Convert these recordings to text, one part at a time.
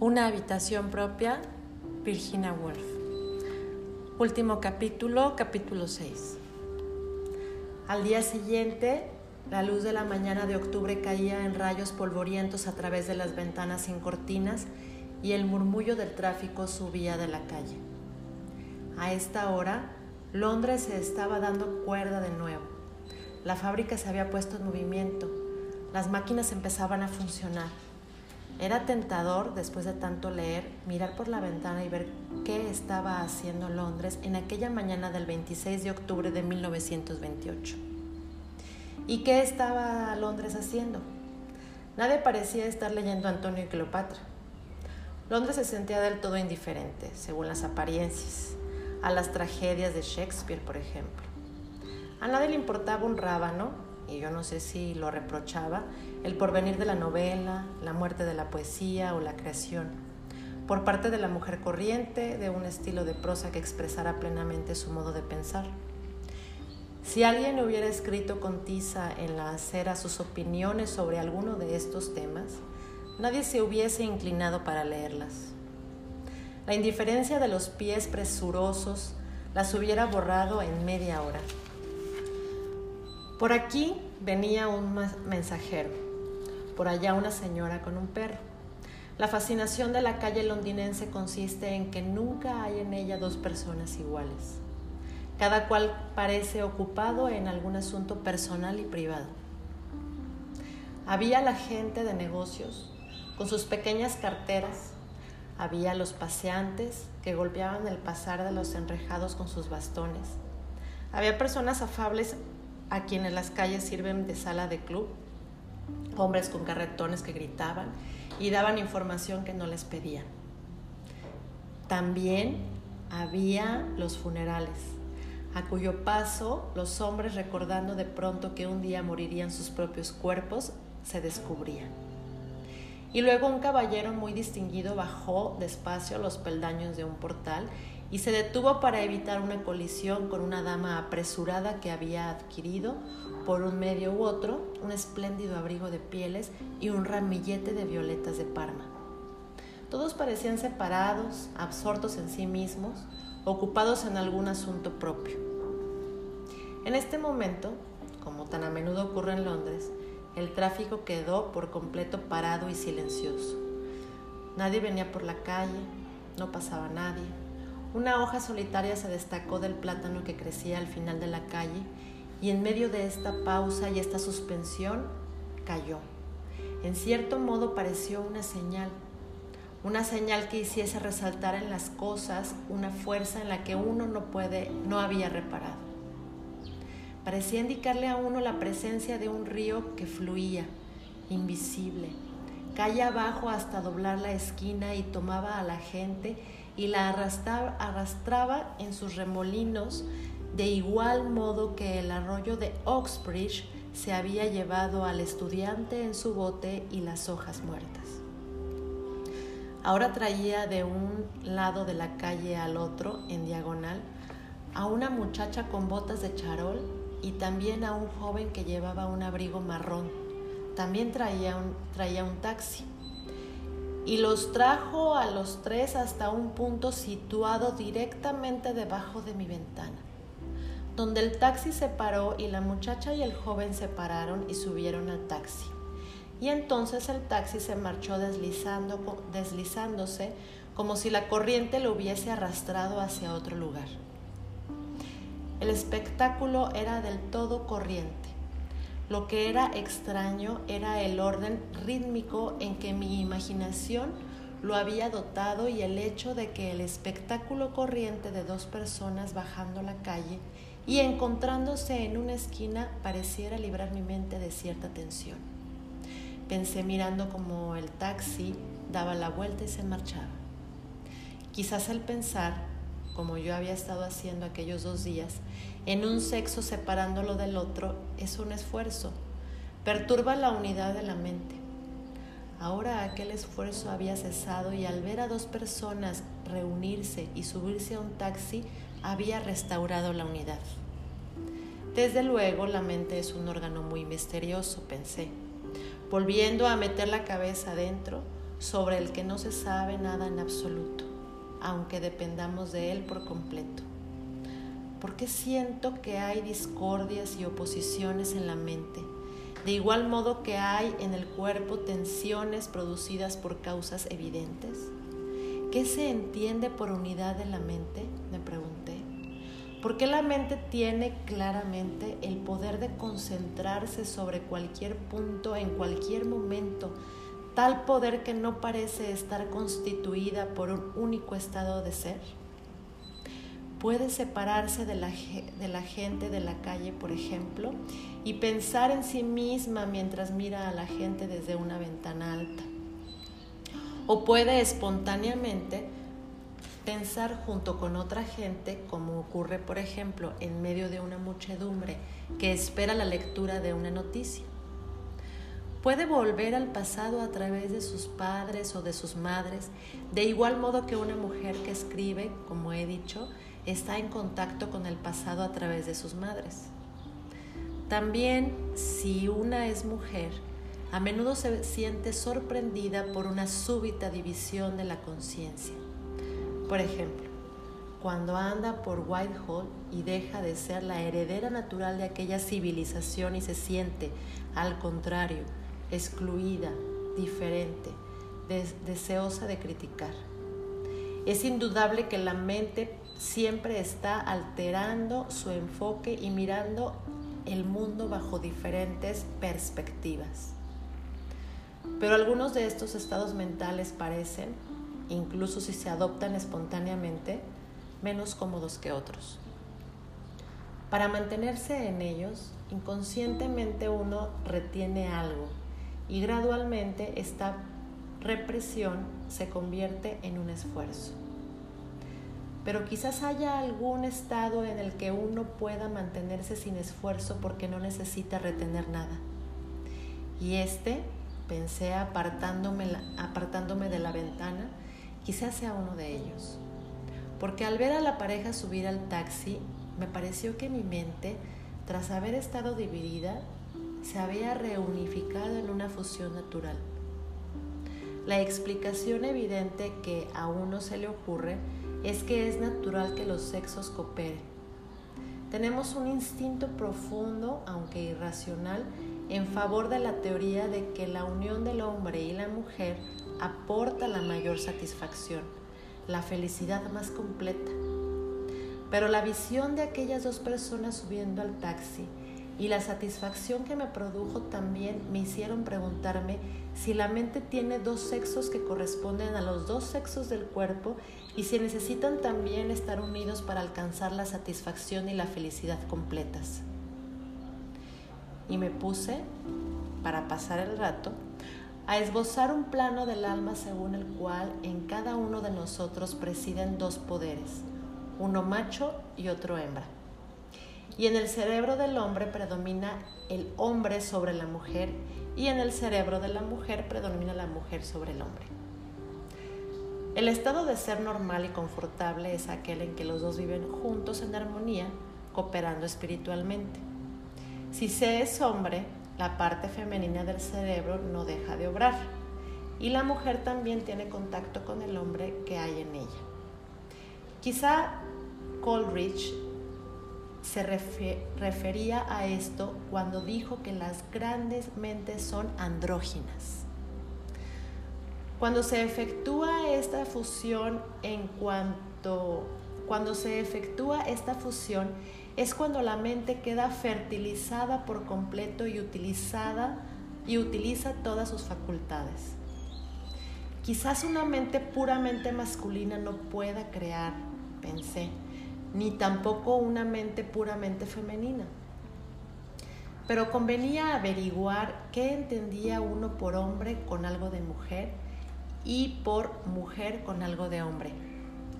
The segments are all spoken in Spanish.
Una habitación propia, Virginia Woolf. Último capítulo, capítulo 6. Al día siguiente, la luz de la mañana de octubre caía en rayos polvorientos a través de las ventanas sin cortinas y el murmullo del tráfico subía de la calle. A esta hora, Londres se estaba dando cuerda de nuevo. La fábrica se había puesto en movimiento. Las máquinas empezaban a funcionar. Era tentador, después de tanto leer, mirar por la ventana y ver qué estaba haciendo Londres en aquella mañana del 26 de octubre de 1928. ¿Y qué estaba Londres haciendo? Nadie parecía estar leyendo Antonio y Cleopatra. Londres se sentía del todo indiferente, según las apariencias, a las tragedias de Shakespeare, por ejemplo. A nadie le importaba un rábano y yo no sé si lo reprochaba, el porvenir de la novela, la muerte de la poesía o la creación, por parte de la mujer corriente, de un estilo de prosa que expresara plenamente su modo de pensar. Si alguien hubiera escrito con tiza en la acera sus opiniones sobre alguno de estos temas, nadie se hubiese inclinado para leerlas. La indiferencia de los pies presurosos las hubiera borrado en media hora. Por aquí venía un mensajero, por allá una señora con un perro. La fascinación de la calle londinense consiste en que nunca hay en ella dos personas iguales. Cada cual parece ocupado en algún asunto personal y privado. Había la gente de negocios con sus pequeñas carteras, había los paseantes que golpeaban el pasar de los enrejados con sus bastones. Había personas afables a quienes las calles sirven de sala de club, hombres con carretones que gritaban y daban información que no les pedían. También había los funerales, a cuyo paso los hombres recordando de pronto que un día morirían sus propios cuerpos, se descubrían. Y luego un caballero muy distinguido bajó despacio los peldaños de un portal y se detuvo para evitar una colisión con una dama apresurada que había adquirido, por un medio u otro, un espléndido abrigo de pieles y un ramillete de violetas de Parma. Todos parecían separados, absortos en sí mismos, ocupados en algún asunto propio. En este momento, como tan a menudo ocurre en Londres, el tráfico quedó por completo parado y silencioso. Nadie venía por la calle, no pasaba nadie, una hoja solitaria se destacó del plátano que crecía al final de la calle y en medio de esta pausa y esta suspensión cayó. En cierto modo pareció una señal, una señal que hiciese resaltar en las cosas una fuerza en la que uno no puede, no había reparado. Parecía indicarle a uno la presencia de un río que fluía, invisible, calle abajo hasta doblar la esquina y tomaba a la gente y la arrastraba, en sus remolinos de igual modo que el arroyo de Oxbridge se había llevado al estudiante en su bote y las hojas muertas. Ahora traía de un lado de la calle al otro, en diagonal, a una muchacha con botas de charol y también a un joven que llevaba un abrigo marrón. También traía un taxi y los trajo a los tres hasta un punto situado directamente debajo de mi ventana, donde el taxi se paró y la muchacha y el joven se pararon y subieron al taxi. Y entonces el taxi se marchó deslizándose como si la corriente lo hubiese arrastrado hacia otro lugar. El espectáculo era del todo corriente lo que era extraño era el orden rítmico en que mi imaginación lo había dotado y el hecho de que el espectáculo corriente de dos personas bajando la calle y encontrándose en una esquina pareciera librar mi mente de cierta tensión. Pensé mirando como el taxi daba la vuelta y se marchaba. Quizás el pensar como yo había estado haciendo aquellos dos días, en un sexo separándolo del otro, es un esfuerzo. Perturba la unidad de la mente. Ahora aquel esfuerzo había cesado y al ver a dos personas reunirse y subirse a un taxi, había restaurado la unidad. Desde luego, la mente es un órgano muy misterioso, pensé. Volviendo a meter la cabeza adentro, sobre el que no se sabe nada en absoluto, aunque dependamos de él por completo. ¿Por qué siento que hay discordias y oposiciones en la mente? De igual modo que hay en el cuerpo tensiones producidas por causas evidentes. ¿Qué se entiende por unidad de la mente? Me pregunté. ¿Por qué la mente tiene claramente el poder de concentrarse sobre cualquier punto en cualquier momento, tal poder que no parece estar constituida por un único estado de ser? Puede separarse de la, de la, gente de la calle, por ejemplo, y pensar en sí misma mientras mira a la gente desde una ventana alta. O puede espontáneamente pensar junto con otra gente, como ocurre, por ejemplo, en medio de una muchedumbre que espera la lectura de una noticia. Puede volver al pasado a través de sus padres o de sus madres, de igual modo que una mujer que escribe, como he dicho, está en contacto con el pasado a través de sus madres. También si una es mujer, a menudo se siente sorprendida por una súbita división de la conciencia. Por ejemplo, cuando anda por Whitehall y deja de ser la heredera natural de aquella civilización y se siente, al contrario, excluida, diferente, deseosa de criticar. Es indudable que la mente siempre está alterando su enfoque y mirando el mundo bajo diferentes perspectivas. Pero algunos de estos estados mentales parecen, incluso si se adoptan espontáneamente, menos cómodos que otros. Para mantenerse en ellos, inconscientemente uno retiene algo y gradualmente esta represión se convierte en un esfuerzo pero quizás haya algún estado en el que uno pueda mantenerse sin esfuerzo porque no necesita retener nada. Y este, pensé apartándome, apartándome de la ventana, quizás sea uno de ellos. Porque al ver a la pareja subir al taxi, me pareció que mi mente, tras haber estado dividida, se había reunificado en una fusión natural. La explicación evidente que a uno se le ocurre es que es natural que los sexos cooperen. Tenemos un instinto profundo, aunque irracional, en favor de la teoría de que la unión del hombre y la mujer aporta la mayor satisfacción, la felicidad más completa. Pero la visión de aquellas dos personas subiendo al taxi y la satisfacción que me produjo también me hicieron preguntarme si la mente tiene dos sexos que corresponden a los dos sexos del cuerpo y si necesitan también estar unidos para alcanzar la satisfacción y la felicidad completas. Y me puse, para pasar el rato, a esbozar un plano del alma según el cual en cada uno de nosotros presiden dos poderes, uno macho y otro hembra. Y en el cerebro del hombre predomina el hombre sobre la mujer y en el cerebro de la mujer predomina la mujer sobre el hombre. El estado de ser normal y confortable es aquel en que los dos viven juntos en armonía, cooperando espiritualmente. Si se es hombre, la parte femenina del cerebro no deja de obrar y la mujer también tiene contacto con el hombre que hay en ella. Quizá Coleridge se refería a esto cuando dijo que las grandes mentes son andróginas. Cuando se efectúa esta fusión en cuanto cuando se efectúa esta fusión es cuando la mente queda fertilizada por completo y utilizada y utiliza todas sus facultades. Quizás una mente puramente masculina no pueda crear, pensé, ni tampoco una mente puramente femenina. Pero convenía averiguar qué entendía uno por hombre con algo de mujer y por mujer con algo de hombre,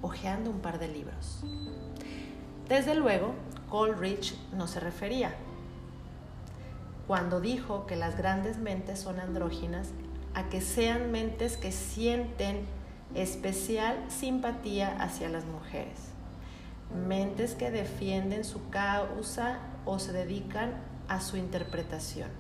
hojeando un par de libros. Desde luego, Coleridge no se refería. Cuando dijo que las grandes mentes son andróginas, a que sean mentes que sienten especial simpatía hacia las mujeres, mentes que defienden su causa o se dedican a su interpretación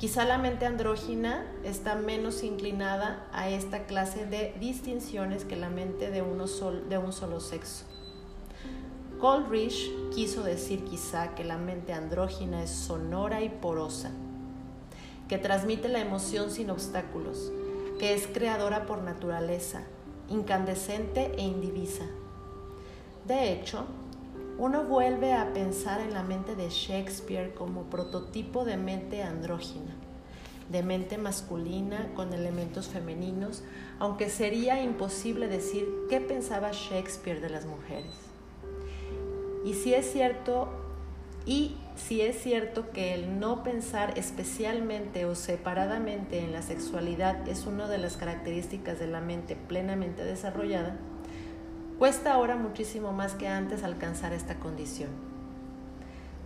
Quizá la mente andrógina está menos inclinada a esta clase de distinciones que la mente de, uno de un solo sexo. Coleridge quiso decir quizá que la mente andrógina es sonora y porosa, que transmite la emoción sin obstáculos, que es creadora por naturaleza, incandescente e indivisa. De hecho, uno vuelve a pensar en la mente de Shakespeare como prototipo de mente andrógina, de mente masculina con elementos femeninos, aunque sería imposible decir qué pensaba Shakespeare de las mujeres. Y si es cierto, y si es cierto que el no pensar especialmente o separadamente en la sexualidad es una de las características de la mente plenamente desarrollada, Cuesta ahora muchísimo más que antes alcanzar esta condición.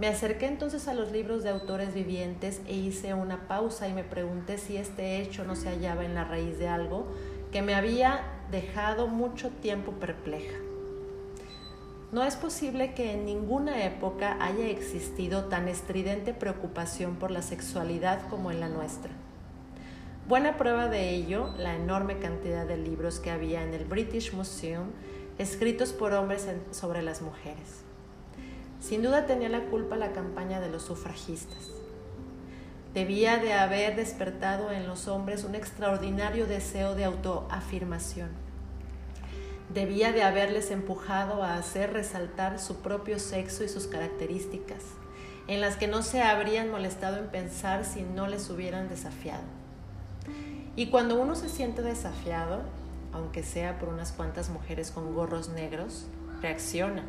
Me acerqué entonces a los libros de autores vivientes e hice una pausa y me pregunté si este hecho no se hallaba en la raíz de algo que me había dejado mucho tiempo perpleja. No es posible que en ninguna época haya existido tan estridente preocupación por la sexualidad como en la nuestra. Buena prueba de ello, la enorme cantidad de libros que había en el British Museum escritos por hombres sobre las mujeres. Sin duda tenía la culpa la campaña de los sufragistas. Debía de haber despertado en los hombres un extraordinario deseo de autoafirmación. Debía de haberles empujado a hacer resaltar su propio sexo y sus características, en las que no se habrían molestado en pensar si no les hubieran desafiado. Y cuando uno se siente desafiado, aunque sea por unas cuantas mujeres con gorros negros, reacciona,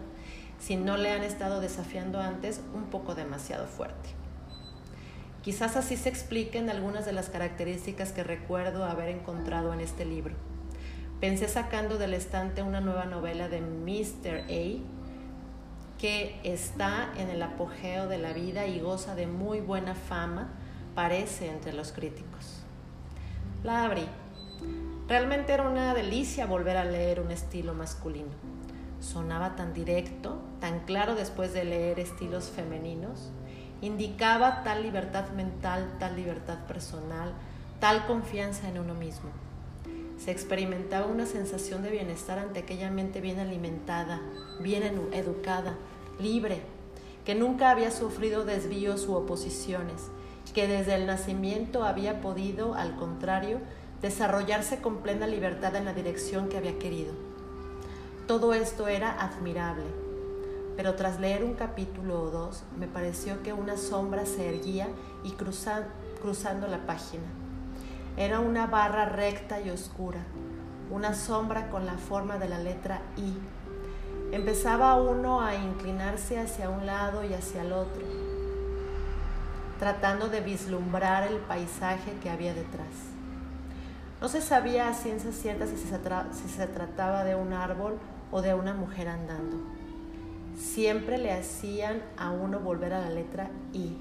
si no le han estado desafiando antes, un poco demasiado fuerte. Quizás así se expliquen algunas de las características que recuerdo haber encontrado en este libro. Pensé sacando del estante una nueva novela de Mr. A, que está en el apogeo de la vida y goza de muy buena fama, parece entre los críticos. La abrí Realmente era una delicia volver a leer un estilo masculino. Sonaba tan directo, tan claro después de leer estilos femeninos. Indicaba tal libertad mental, tal libertad personal, tal confianza en uno mismo. Se experimentaba una sensación de bienestar ante aquella mente bien alimentada, bien educada, libre, que nunca había sufrido desvíos u oposiciones, que desde el nacimiento había podido, al contrario, desarrollarse con plena libertad en la dirección que había querido. Todo esto era admirable, pero tras leer un capítulo o dos me pareció que una sombra se erguía y cruzando la página. Era una barra recta y oscura, una sombra con la forma de la letra I. Empezaba uno a inclinarse hacia un lado y hacia el otro, tratando de vislumbrar el paisaje que había detrás. No se sabía a ciencia cierta si se, trataba de un árbol o de una mujer andando. Siempre le hacían a uno volver a la letra I.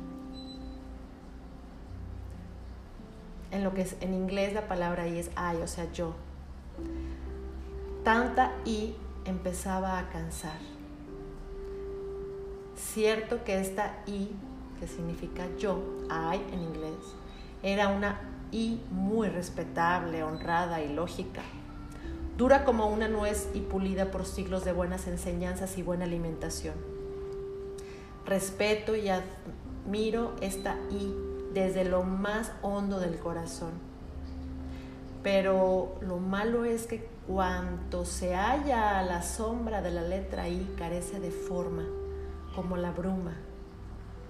En lo que es en inglés la palabra I es I, o sea, yo. Tanta I empezaba a cansar. Cierto que esta I, que significa yo, I en inglés, era una y muy respetable, honrada y lógica. Dura como una nuez y pulida por siglos de buenas enseñanzas y buena alimentación. Respeto y admiro esta I desde lo más hondo del corazón. Pero lo malo es que cuanto se halla a la sombra de la letra I carece de forma, como la bruma.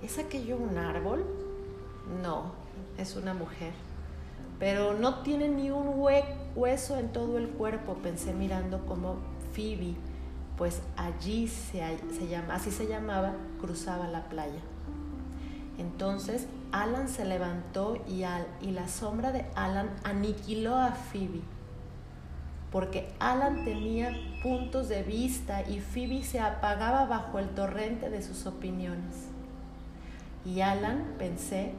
¿Es aquello un árbol? No, es una mujer pero no tiene ni un hueso en todo el cuerpo, pensé mirando como Phoebe, pues allí se, llama, así se llamaba, cruzaba la playa. Entonces Alan se levantó y, y la sombra de Alan aniquiló a Phoebe, porque Alan tenía puntos de vista y Phoebe se apagaba bajo el torrente de sus opiniones. Y Alan, pensé,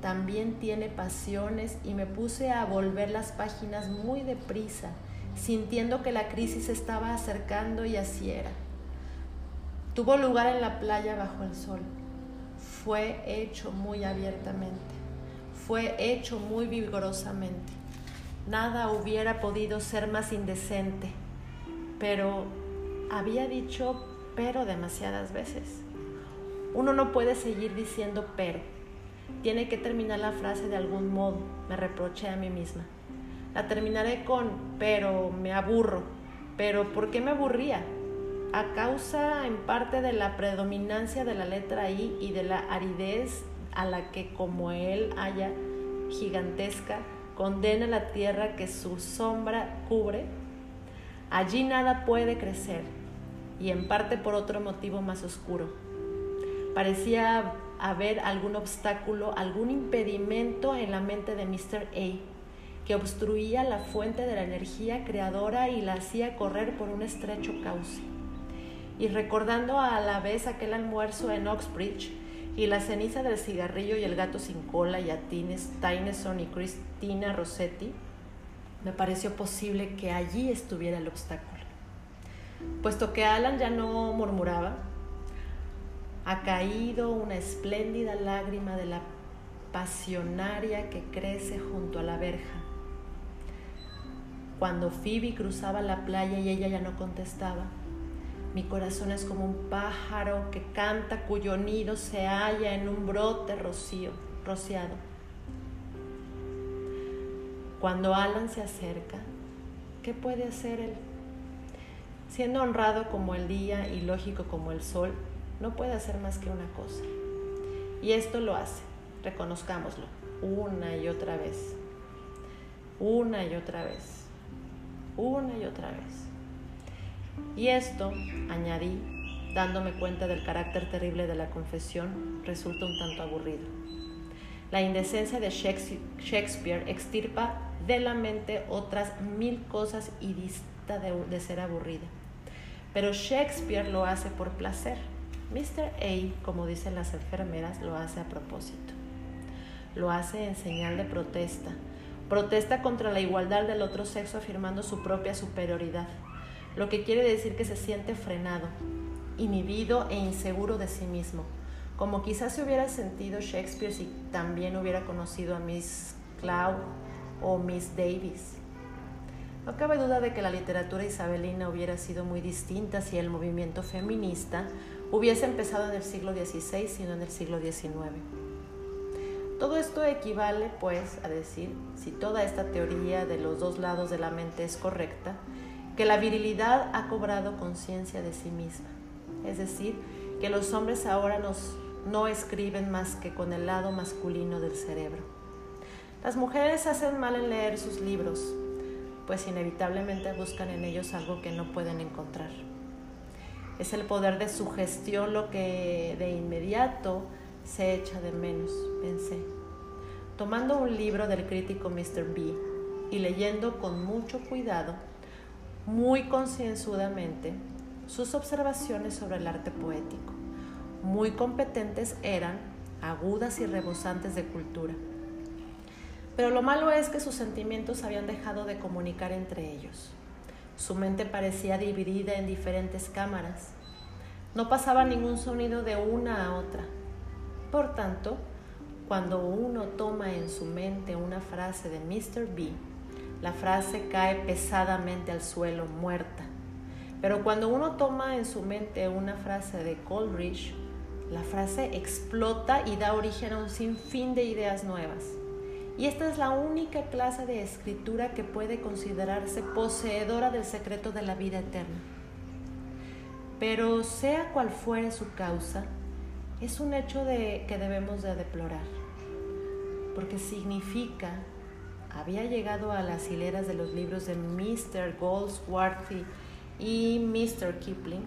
también tiene pasiones y me puse a volver las páginas muy deprisa, sintiendo que la crisis estaba acercando y así era. Tuvo lugar en la playa bajo el sol. Fue hecho muy abiertamente. fue hecho muy vigorosamente. Nada hubiera podido ser más indecente, pero había dicho pero demasiadas veces. Uno no puede seguir diciendo pero. Tiene que terminar la frase de algún modo, me reproché a mí misma. La terminaré con pero me aburro. Pero ¿por qué me aburría? A causa en parte de la predominancia de la letra I y de la aridez a la que como él haya gigantesca condena la tierra que su sombra cubre, allí nada puede crecer y en parte por otro motivo más oscuro. Parecía haber algún obstáculo, algún impedimento en la mente de Mr. A que obstruía la fuente de la energía creadora y la hacía correr por un estrecho cauce. Y recordando a la vez aquel almuerzo en Oxbridge y la ceniza del cigarrillo y el gato sin cola y a Tyneson y Cristina Rossetti, me pareció posible que allí estuviera el obstáculo. Puesto que Alan ya no murmuraba, ha caído una espléndida lágrima de la pasionaria que crece junto a la verja. Cuando Phoebe cruzaba la playa y ella ya no contestaba, mi corazón es como un pájaro que canta cuyo nido se halla en un brote rocío, rociado. Cuando Alan se acerca, ¿qué puede hacer él? Siendo honrado como el día y lógico como el sol, no puede hacer más que una cosa. Y esto lo hace, reconozcámoslo, una y otra vez. Una y otra vez. Una y otra vez. Y esto, añadí, dándome cuenta del carácter terrible de la confesión, resulta un tanto aburrido. La indecencia de Shakespeare extirpa de la mente otras mil cosas y dista de, de ser aburrida. Pero Shakespeare lo hace por placer Mr. A, como dicen las enfermeras, lo hace a propósito. Lo hace en señal de protesta. Protesta contra la igualdad del otro sexo afirmando su propia superioridad, lo que quiere decir que se siente frenado, inhibido e inseguro de sí mismo, como quizás se hubiera sentido Shakespeare si también hubiera conocido a Miss Cloud o Miss Davis. No cabe duda de que la literatura isabelina hubiera sido muy distinta si el movimiento feminista hubiese empezado en el siglo XVI, sino en el siglo XIX. Todo esto equivale, pues, a decir, si toda esta teoría de los dos lados de la mente es correcta, que la virilidad ha cobrado conciencia de sí misma. Es decir, que los hombres ahora no escriben más que con el lado masculino del cerebro. Las mujeres hacen mal en leer sus libros, pues inevitablemente buscan en ellos algo que no pueden encontrar. Es el poder de su gestión lo que de inmediato se echa de menos, pensé. Tomando un libro del crítico Mr. B y leyendo con mucho cuidado, muy concienzudamente, sus observaciones sobre el arte poético. Muy competentes eran, agudas y rebosantes de cultura. Pero lo malo es que sus sentimientos habían dejado de comunicar entre ellos. Su mente parecía dividida en diferentes cámaras. No pasaba ningún sonido de una a otra. Por tanto, cuando uno toma en su mente una frase de Mr. B, la frase cae pesadamente al suelo, muerta. Pero cuando uno toma en su mente una frase de Coleridge, la frase explota y da origen a un sinfín de ideas nuevas. Y esta es la única clase de escritura que puede considerarse poseedora del secreto de la vida eterna. Pero sea cual fuere su causa, es un hecho que debemos de deplorar, porque significa, había llegado a las hileras de los libros de Mr. Goldsworthy y Mr. Kipling,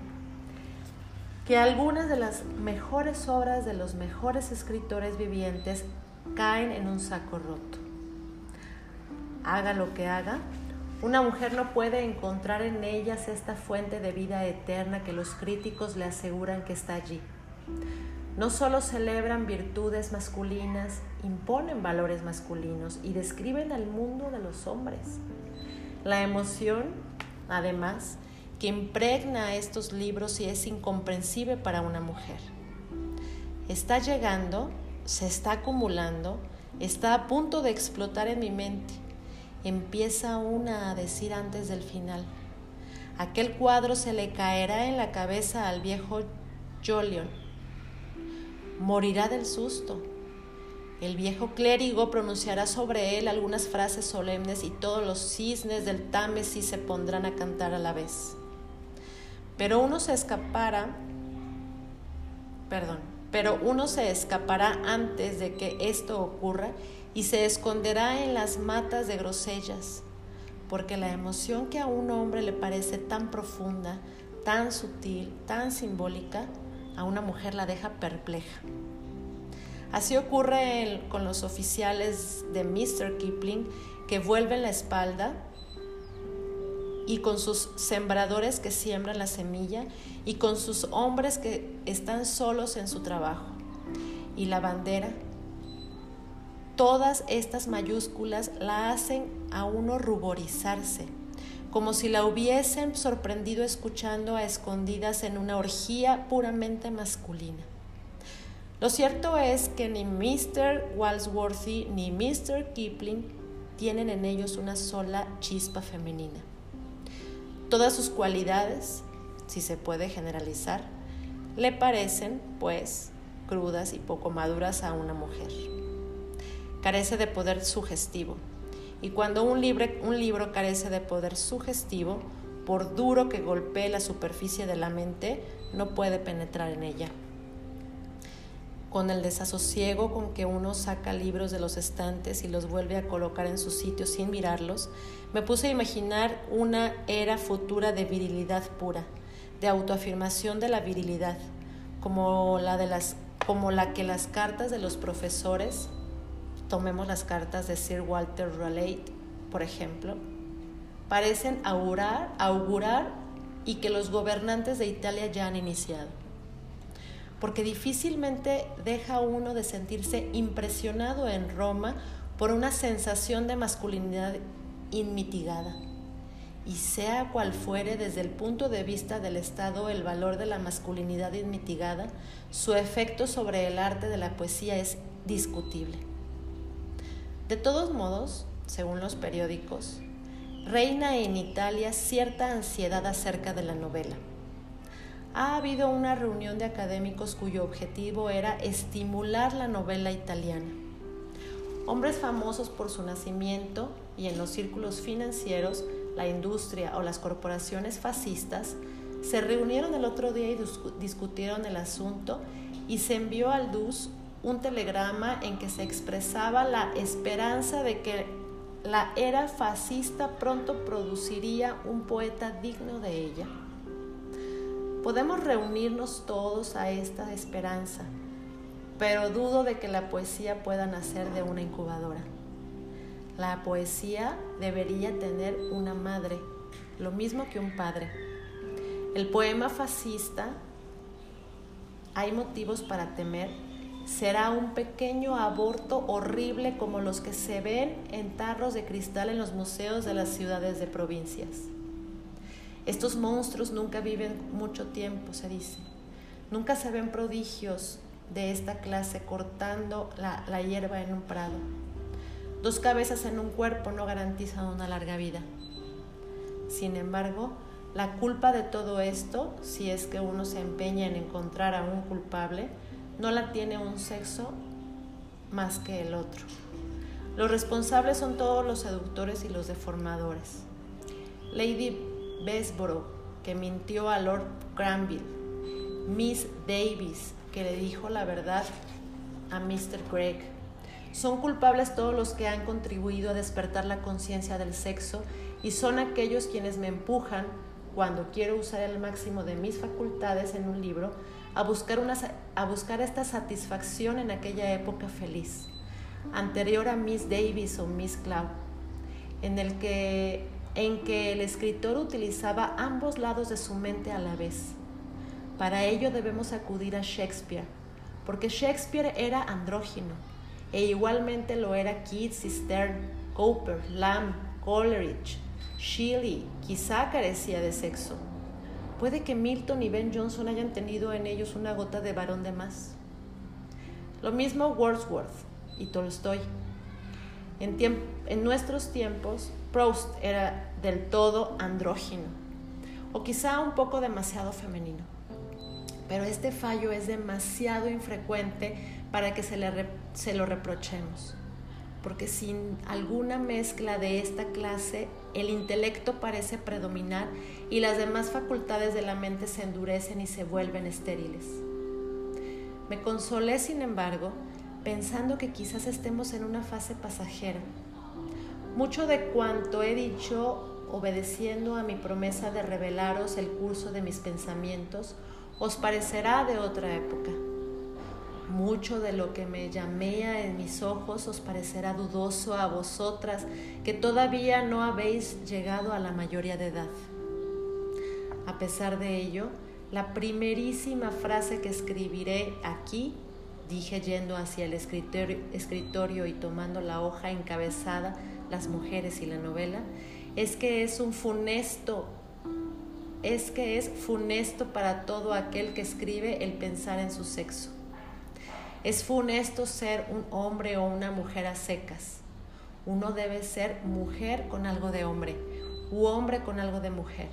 que algunas de las mejores obras de los mejores escritores vivientes caen en un saco roto. Haga lo que haga, una mujer no puede encontrar en ellas esta fuente de vida eterna que los críticos le aseguran que está allí. No solo celebran virtudes masculinas, imponen valores masculinos y describen al mundo de los hombres. La emoción, además, que impregna estos libros y es incomprensible para una mujer. Está llegando se está acumulando, está a punto de explotar en mi mente. Empieza una a decir antes del final. Aquel cuadro se le caerá en la cabeza al viejo Jolion. Morirá del susto. El viejo clérigo pronunciará sobre él algunas frases solemnes y todos los cisnes del Támesis se pondrán a cantar a la vez. Pero uno se escapará, perdón, pero uno se escapará antes de que esto ocurra y se esconderá en las matas de grosellas, porque la emoción que a un hombre le parece tan profunda, tan sutil, tan simbólica, a una mujer la deja perpleja. Así ocurre con los oficiales de Mr. Kipling que vuelven la espalda y con sus sembradores que siembran la semilla y con sus hombres que están solos en su trabajo. Y la bandera, todas estas mayúsculas la hacen a uno ruborizarse, como si la hubiesen sorprendido escuchando a escondidas en una orgía puramente masculina. Lo cierto es que ni Mr. Walsworthy ni Mr. Kipling tienen en ellos una sola chispa femenina. Todas sus cualidades, si se puede generalizar, le parecen, pues, crudas y poco maduras a una mujer. Carece de poder sugestivo. Y cuando un, libro carece de poder sugestivo, por duro que golpee la superficie de la mente, no puede penetrar en ella con el desasosiego con que uno saca libros de los estantes y los vuelve a colocar en su sitio sin mirarlos, me puse a imaginar una era futura de virilidad pura, de autoafirmación de la virilidad, como la, de las, como la que las cartas de los profesores, tomemos las cartas de Sir Walter Raleigh, por ejemplo, parecen augurar, augurar y que los gobernantes de Italia ya han iniciado porque difícilmente deja uno de sentirse impresionado en Roma por una sensación de masculinidad inmitigada. Y sea cual fuere desde el punto de vista del Estado el valor de la masculinidad inmitigada, su efecto sobre el arte de la poesía es discutible. De todos modos, según los periódicos, reina en Italia cierta ansiedad acerca de la novela ha habido una reunión de académicos cuyo objetivo era estimular la novela italiana. Hombres famosos por su nacimiento y en los círculos financieros, la industria o las corporaciones fascistas se reunieron el otro día y discutieron el asunto y se envió al DUS un telegrama en que se expresaba la esperanza de que la era fascista pronto produciría un poeta digno de ella. Podemos reunirnos todos a esta esperanza, pero dudo de que la poesía pueda nacer de una incubadora. La poesía debería tener una madre, lo mismo que un padre. El poema fascista, hay motivos para temer, será un pequeño aborto horrible como los que se ven en tarros de cristal en los museos de las ciudades de provincias. Estos monstruos nunca viven mucho tiempo, se dice. Nunca se ven prodigios de esta clase cortando la, hierba en un prado. Dos cabezas en un cuerpo no garantizan una larga vida. Sin embargo, la culpa de todo esto, si es que uno se empeña en encontrar a un culpable, no la tiene un sexo más que el otro. Los responsables son todos los seductores y los deformadores. Lady Besborough, que mintió a Lord Granville, Miss Davis, que le dijo la verdad a Mr. Gregg. Son culpables todos los que han contribuido a despertar la conciencia del sexo y son aquellos quienes me empujan, cuando quiero usar el máximo de mis facultades en un libro, a buscar, una, a buscar esta satisfacción en aquella época feliz, anterior a Miss Davis o Miss Cloud, en el que en que el escritor utilizaba ambos lados de su mente a la vez. Para ello debemos acudir a Shakespeare, porque Shakespeare era andrógino, e igualmente lo era Keats Stern, Cooper, Lamb, Coleridge, Shelley, quizá carecía de sexo. Puede que Milton y Ben Jonson hayan tenido en ellos una gota de varón de más. Lo mismo Wordsworth, y Tolstoy. En, en nuestros tiempos, Proust era del todo andrógino, o quizá un poco demasiado femenino. Pero este fallo es demasiado infrecuente para que se, le se lo reprochemos, porque sin alguna mezcla de esta clase, el intelecto parece predominar y las demás facultades de la mente se endurecen y se vuelven estériles. Me consolé, sin embargo, pensando que quizás estemos en una fase pasajera. Mucho de cuanto he dicho, obedeciendo a mi promesa de revelaros el curso de mis pensamientos, os parecerá de otra época. Mucho de lo que me llamea en mis ojos os parecerá dudoso a vosotras que todavía no habéis llegado a la mayoría de edad. A pesar de ello, la primerísima frase que escribiré aquí, dije yendo hacia el escritorio, y tomando la hoja encabezada Las mujeres y la novela, es que es un funesto, es que es funesto para todo aquel que escribe el pensar en su sexo. Es funesto ser un hombre o una mujer a secas. Uno debe ser mujer con algo de hombre u hombre con algo de mujer.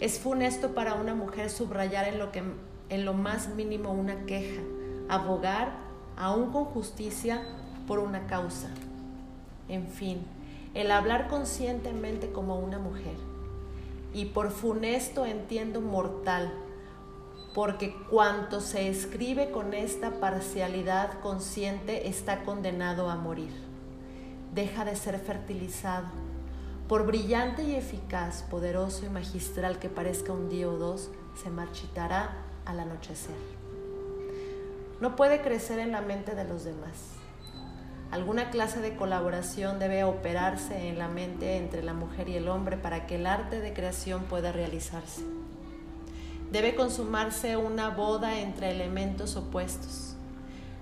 Es funesto para una mujer subrayar en lo, que, en lo más mínimo una queja, abogar, aún con justicia, por una causa. En fin, el hablar conscientemente como una mujer. Y por funesto entiendo mortal, porque cuanto se escribe con esta parcialidad consciente está condenado a morir. Deja de ser fertilizado por brillante y eficaz, poderoso y magistral que parezca un día o dos, se marchitará al anochecer. No puede crecer en la mente de los demás. Alguna clase de colaboración debe operarse en la mente entre la mujer y el hombre para que el arte de creación pueda realizarse. Debe consumarse una boda entre elementos opuestos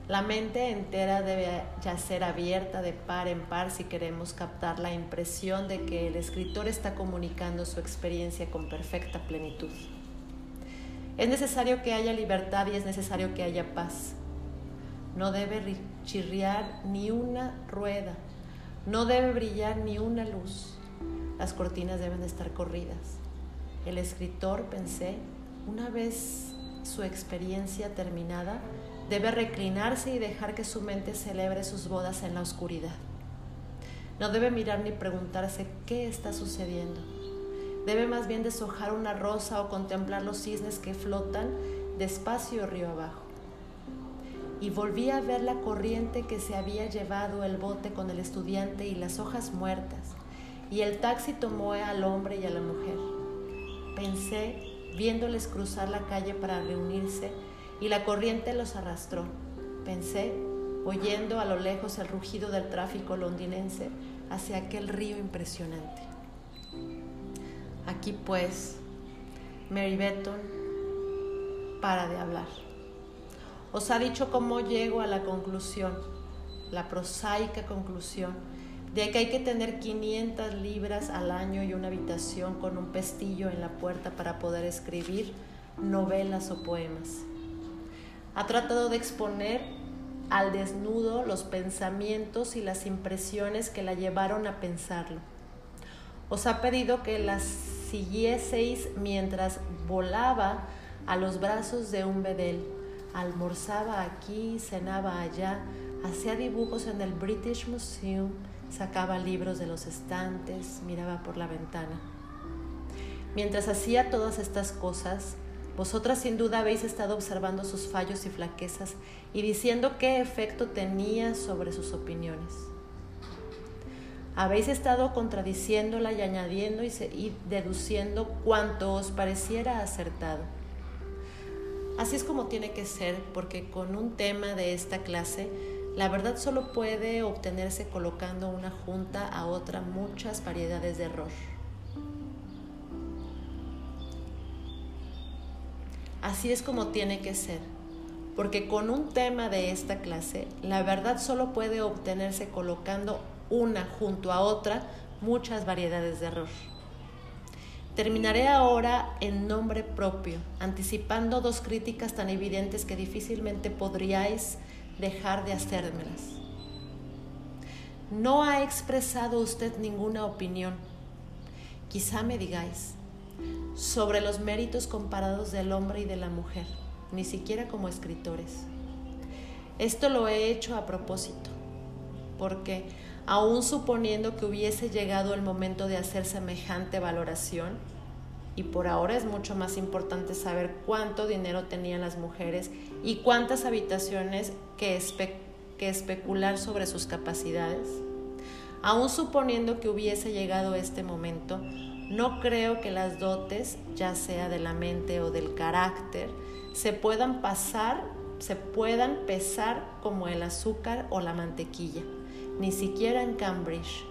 la mente entera debe ya ser abierta de par en par si queremos captar la impresión de que el escritor está comunicando su experiencia con perfecta plenitud. Es necesario que haya libertad y es necesario que haya paz. No debe chirriar ni una rueda, no debe brillar ni una luz. Las cortinas deben estar corridas. El escritor, pensé, una vez su experiencia terminada, Debe reclinarse y dejar que su mente celebre sus bodas en la oscuridad. No debe mirar ni preguntarse qué está sucediendo. Debe más bien deshojar una rosa o contemplar los cisnes que flotan despacio río abajo. Y volví a ver la corriente que se había llevado el bote con el estudiante y las hojas muertas, y el taxi tomó al hombre y a la mujer. Pensé, viéndoles cruzar la calle para reunirse, y la corriente los arrastró. Pensé, oyendo a lo lejos el rugido del tráfico londinense hacia aquel río impresionante. Aquí pues, Mary Betton para de hablar. Os ha dicho cómo llego a la conclusión, la prosaica conclusión, de que hay que tener 500 libras al año y una habitación con un pestillo en la puerta para poder escribir novelas o poemas ha tratado de exponer al desnudo los pensamientos y las impresiones que la llevaron a pensarlo. Os ha pedido que las siguieseis mientras volaba a los brazos de un bedel, almorzaba aquí, cenaba allá, hacía dibujos en el British Museum, sacaba libros de los estantes, miraba por la ventana. Mientras hacía todas estas cosas, vosotras sin duda habéis estado observando sus fallos y flaquezas y diciendo qué efecto tenía sobre sus opiniones. Habéis estado contradiciéndola y añadiendo y, deduciendo cuanto os pareciera acertado. Así es como tiene que ser, porque con un tema de esta clase, la verdad solo puede obtenerse colocando una junta a otra muchas variedades de error. Así es como tiene que ser, porque con un tema de esta clase, la verdad solo puede obtenerse colocando una junto a otra muchas variedades de error. Terminaré ahora en nombre propio, anticipando dos críticas tan evidentes que difícilmente podríais dejar de hacérmelas. no ha expresado usted ninguna opinión. Quizá me digáis sobre los méritos comparados del hombre y de la mujer, ni siquiera como escritores. Esto lo he hecho a propósito, porque aun suponiendo que hubiese llegado el momento de hacer semejante valoración, y por ahora es mucho más importante saber cuánto dinero tenían las mujeres y cuántas habitaciones que, que especular sobre sus capacidades. Aun suponiendo que hubiese llegado este momento, no creo que las dotes, ya sea de la mente o del carácter, se puedan pasar, se puedan pesar como el azúcar o la mantequilla, ni siquiera en Cambridge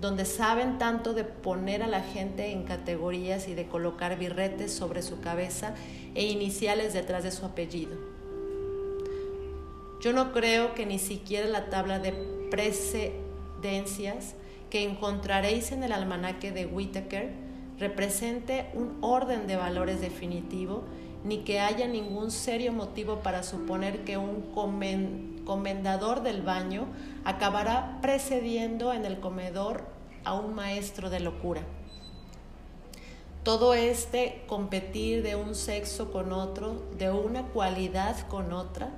donde saben tanto de poner a la gente en categorías y de colocar birretes sobre su cabeza e iniciales detrás de su apellido. Yo no creo que ni siquiera la tabla de precedencias que encontraréis en el almanaque de Whitaker represente un orden de valores definitivo, ni que haya ningún serio motivo para suponer que un comendador del baño acabará precediendo en el comedor a un maestro de locura. Todo este competir de un sexo con otro, de una cualidad con otra,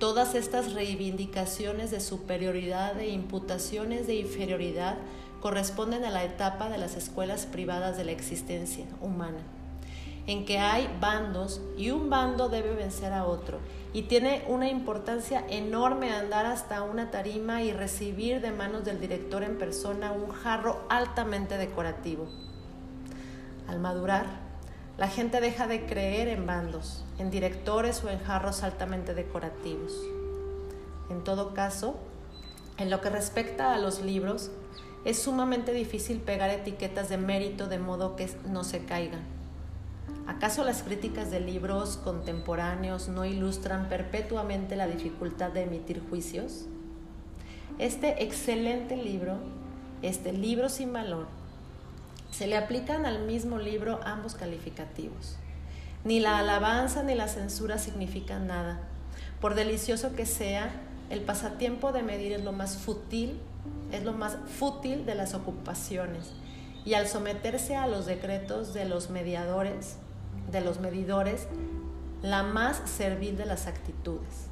todas estas reivindicaciones de superioridad e imputaciones de inferioridad corresponden a la etapa de las escuelas privadas de la existencia humana en que hay bandos y un bando debe vencer a otro. Y tiene una importancia enorme andar hasta una tarima y recibir de manos del director en persona un jarro altamente decorativo. Al madurar, la gente deja de creer en bandos, en directores o en jarros altamente decorativos. En todo caso, en lo que respecta a los libros, es sumamente difícil pegar etiquetas de mérito de modo que no se caigan ¿Acaso las críticas de libros contemporáneos no ilustran perpetuamente la dificultad de emitir juicios? Este excelente libro, este libro sin valor, se le aplican al mismo libro ambos calificativos. Ni la alabanza ni la censura significan nada. Por delicioso que sea, el pasatiempo de medir es lo más fútil, es lo más fútil de las ocupaciones. Y al someterse a los decretos de los mediadores, de los medidores la más servil de las actitudes.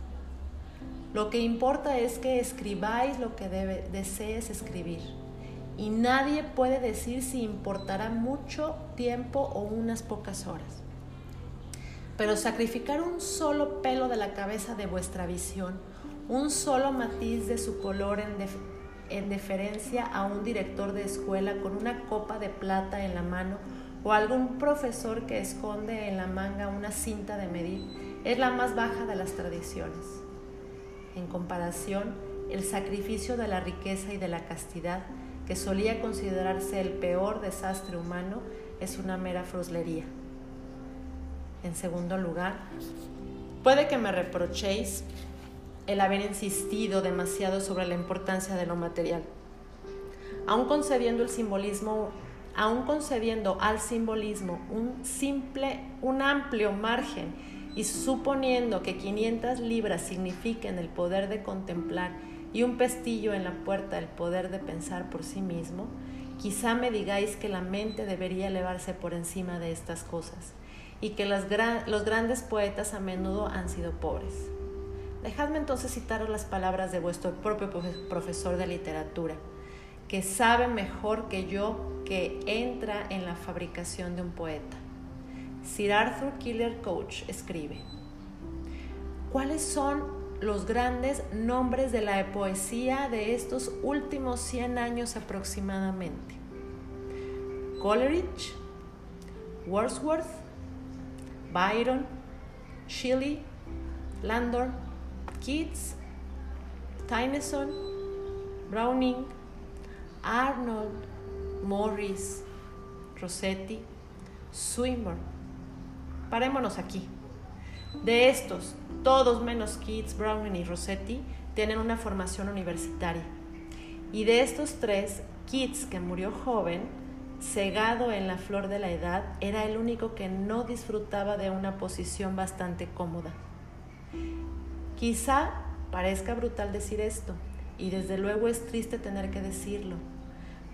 Lo que importa es que escribáis lo que desees escribir. Y nadie puede decir si importará mucho tiempo o unas pocas horas. Pero sacrificar un solo pelo de la cabeza de vuestra visión, un solo matiz de su color en, en deferencia a un director de escuela con una copa de plata en la mano, o algún profesor que esconde en la manga una cinta de medir es la más baja de las tradiciones. En comparación, el sacrificio de la riqueza y de la castidad, que solía considerarse el peor desastre humano, es una mera fruslería. En segundo lugar, puede que me reprochéis el haber insistido demasiado sobre la importancia de lo material. Aun concediendo el simbolismo aun concediendo al simbolismo un simple, un amplio margen y suponiendo que 500 libras signifiquen el poder de contemplar y un pestillo en la puerta el poder de pensar por sí mismo, quizá me digáis que la mente debería elevarse por encima de estas cosas y que los grandes poetas a menudo han sido pobres. Dejadme entonces citaros las palabras de vuestro propio profesor de literatura que sabe mejor que yo que entra en la fabricación de un poeta. Sir Arthur Killer Coach escribe, ¿cuáles son los grandes nombres de la poesía de estos últimos 100 años aproximadamente? Coleridge, Wordsworth, Byron, Shelley, Landor, Keats, Tennyson, Browning, Arnold, Morris, Rossetti, Swinburne. Parémonos aquí. De estos, todos menos Keats, Browning y Rossetti tienen una formación universitaria. Y de estos tres, Keats, que murió joven, cegado en la flor de la edad, era el único que no disfrutaba de una posición bastante cómoda. Quizá parezca brutal decir esto, y desde luego es triste tener que decirlo.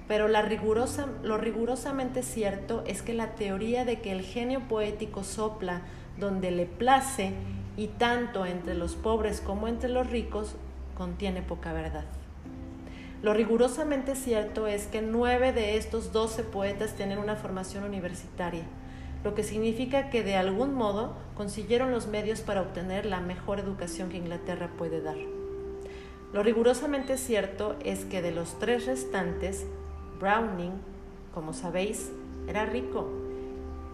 Pero lo rigurosamente cierto es que la teoría de que el genio poético sopla donde le place y tanto entre los pobres como entre los ricos contiene poca verdad. Lo rigurosamente cierto es que nueve de estos doce poetas tienen una formación universitaria, lo que significa que de algún modo consiguieron los medios para obtener la mejor educación que Inglaterra puede dar. Lo rigurosamente cierto es que de los tres restantes, Browning, como sabéis, era rico.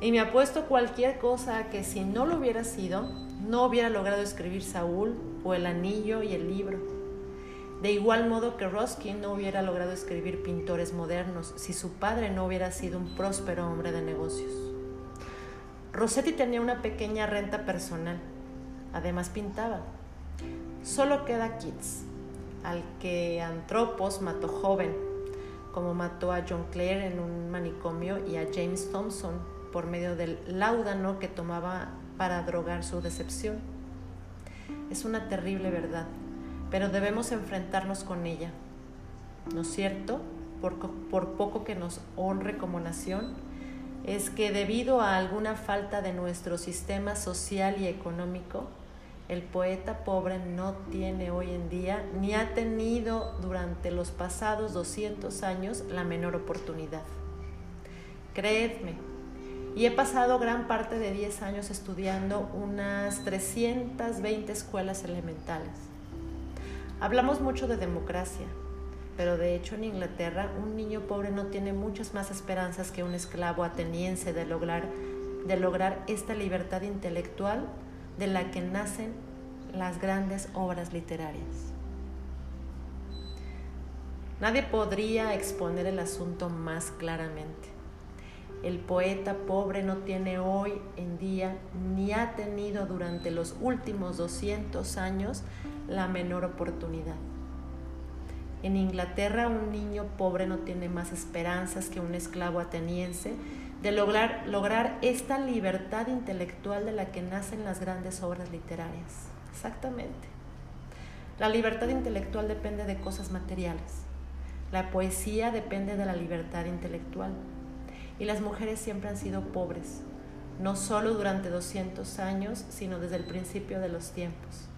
Y me apuesto cualquier cosa a que si no lo hubiera sido, no hubiera logrado escribir Saúl o El Anillo y el libro. De igual modo que Ruskin no hubiera logrado escribir pintores modernos si su padre no hubiera sido un próspero hombre de negocios. Rossetti tenía una pequeña renta personal. Además pintaba. Solo queda Keats, al que Antropos mató joven, como mató a John Clare en un manicomio y a James Thompson por medio del láudano que tomaba para drogar su decepción. Es una terrible verdad, pero debemos enfrentarnos con ella. ¿No es cierto? Por, poco que nos honre como nación, es que debido a alguna falta de nuestro sistema social y económico, el poeta pobre no tiene hoy en día ni ha tenido durante los pasados 200 años la menor oportunidad. Creedme, y he pasado gran parte de 10 años estudiando unas 320 escuelas elementales. Hablamos mucho de democracia, pero de hecho en Inglaterra un niño pobre no tiene muchas más esperanzas que un esclavo ateniense de lograr, de lograr esta libertad intelectual de la que nacen las grandes obras literarias. Nadie podría exponer el asunto más claramente. El poeta pobre no tiene hoy en día ni ha tenido durante los últimos 200 años la menor oportunidad. En Inglaterra un niño pobre no tiene más esperanzas que un esclavo ateniense de lograr, lograr esta libertad intelectual de la que nacen las grandes obras literarias. Exactamente. La libertad intelectual depende de cosas materiales. La poesía depende de la libertad intelectual. Y las mujeres siempre han sido pobres, no solo durante 200 años, sino desde el principio de los tiempos.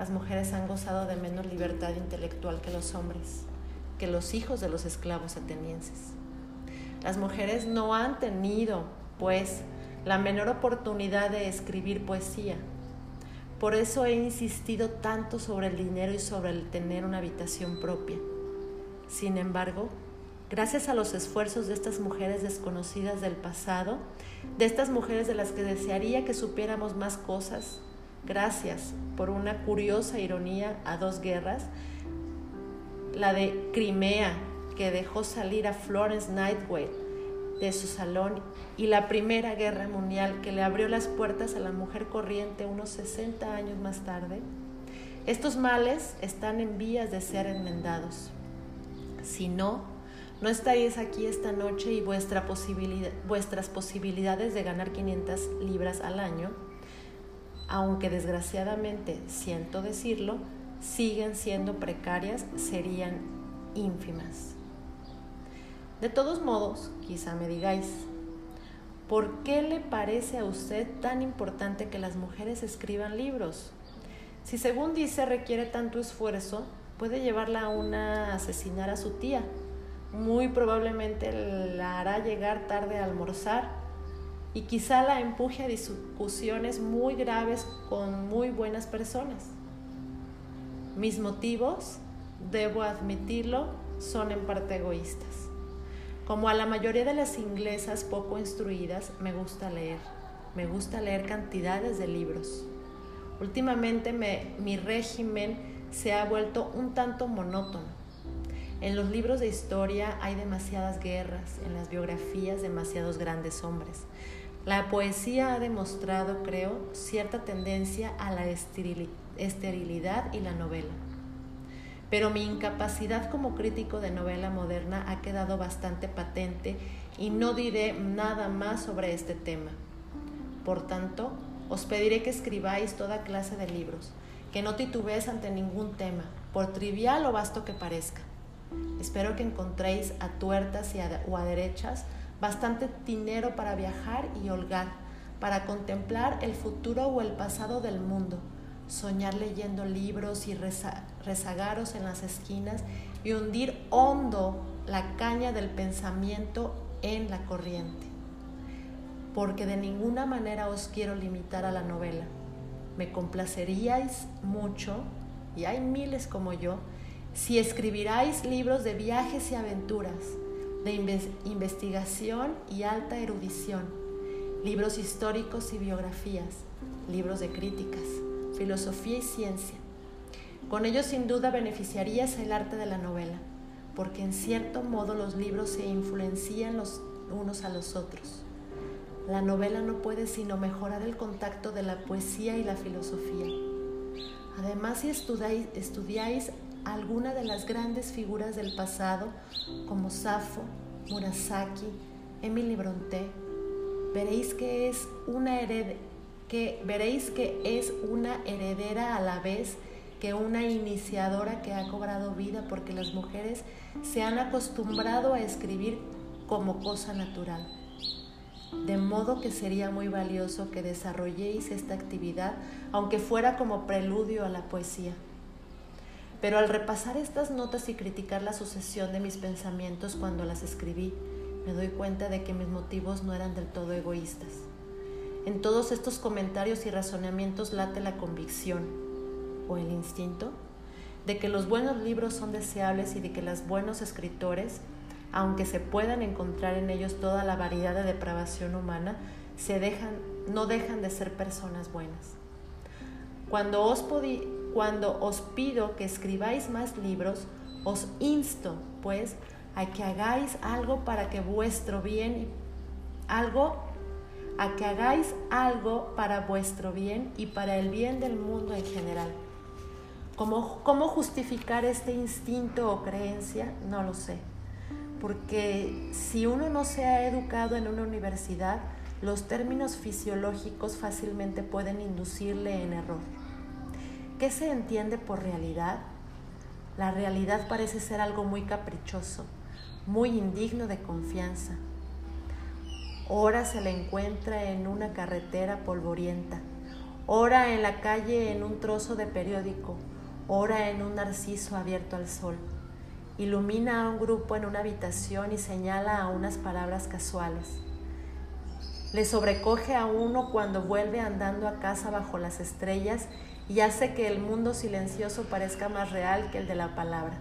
Las mujeres han gozado de menos libertad intelectual que los hombres, que los hijos de los esclavos atenienses. Las mujeres no han tenido, pues, la menor oportunidad de escribir poesía. Por eso he insistido tanto sobre el dinero y sobre el tener una habitación propia. Sin embargo, gracias a los esfuerzos de estas mujeres desconocidas del pasado, de estas mujeres de las que desearía que supiéramos más cosas, gracias por una curiosa ironía a dos guerras, la de Crimea que dejó salir a Florence Nightingale de su salón y la Primera Guerra Mundial que le abrió las puertas a la mujer corriente unos 60 años más tarde, estos males están en vías de ser enmendados. Si no, no estaríais aquí esta noche y vuestras posibilidades de ganar 500 libras al año, aunque desgraciadamente, siento decirlo, siguen siendo precarias, serían ínfimas. De todos modos, quizá me digáis, ¿por qué le parece a usted tan importante que las mujeres escriban libros? Si según dice requiere tanto esfuerzo, puede llevarla a una asesinar a su tía. Muy probablemente la hará llegar tarde a almorzar y quizá la empuje a discusiones muy graves con muy buenas personas. Mis motivos, debo admitirlo, son en parte egoístas. Como a la mayoría de las inglesas poco instruidas, me gusta leer. Me gusta leer cantidades de libros. Últimamente mi régimen se ha vuelto un tanto monótono. En los libros de historia hay demasiadas guerras, en las biografías demasiados grandes hombres. La poesía ha demostrado, creo, cierta tendencia a la esterilidad y la novela pero mi incapacidad como crítico de novela moderna ha quedado bastante patente y no diré nada más sobre este tema. Por tanto, os pediré que escribáis toda clase de libros, que no titubees ante ningún tema, por trivial o vasto que parezca. Espero que encontréis a tuertas y o a derechas bastante dinero para viajar y holgar, para contemplar el futuro o el pasado del mundo, soñar leyendo libros y rezagaros en las esquinas y hundir hondo la caña del pensamiento en la corriente. Porque de ninguna manera os quiero limitar a la novela. Me complaceríais mucho, y hay miles como yo, si escribiráis libros de viajes y aventuras, de investigación y alta erudición, libros históricos y biografías, libros de críticas, filosofía y ciencia. Con ellos sin duda beneficiarías el arte de la novela, porque en cierto modo los libros se influencian los unos a los otros. La novela no puede sino mejorar el contacto de la poesía y la filosofía. Además, si estudiáis, estudiáis alguna de las grandes figuras del pasado, como Safo, Murasaki, Emily Bronte, veréis que es una heredera a la vez que una iniciadora que ha cobrado vida porque las mujeres se han acostumbrado a escribir como cosa natural. De modo que sería muy valioso que desarrolléis esta actividad, aunque fuera como preludio a la poesía. Pero al repasar estas notas y criticar la sucesión de mis pensamientos cuando las escribí, me doy cuenta de que mis motivos no eran del todo egoístas. En todos estos comentarios y razonamientos late la convicción, o el instinto, de que los buenos libros son deseables y de que los buenos escritores, aunque se puedan encontrar en ellos toda la variedad de depravación humana, se dejan, no dejan de ser personas buenas. Cuando os, cuando os pido que escribáis más libros, os insto, pues, a que hagáis algo para que vuestro bien, algo, a que hagáis algo para vuestro bien y para el bien del mundo en general. ¿Cómo, ¿Cómo justificar este instinto o creencia? No lo sé. Porque si uno no se ha educado en una universidad, los términos fisiológicos fácilmente pueden inducirle en error. ¿Qué se entiende por realidad? La realidad parece ser algo muy caprichoso, muy indigno de confianza. Ora se la encuentra en una carretera polvorienta, ora en la calle en un trozo de periódico, ora en un narciso abierto al sol. Ilumina a un grupo en una habitación y señala a unas palabras casuales. Le sobrecoge a uno cuando vuelve andando a casa bajo las estrellas y hace que el mundo silencioso parezca más real que el de la palabra.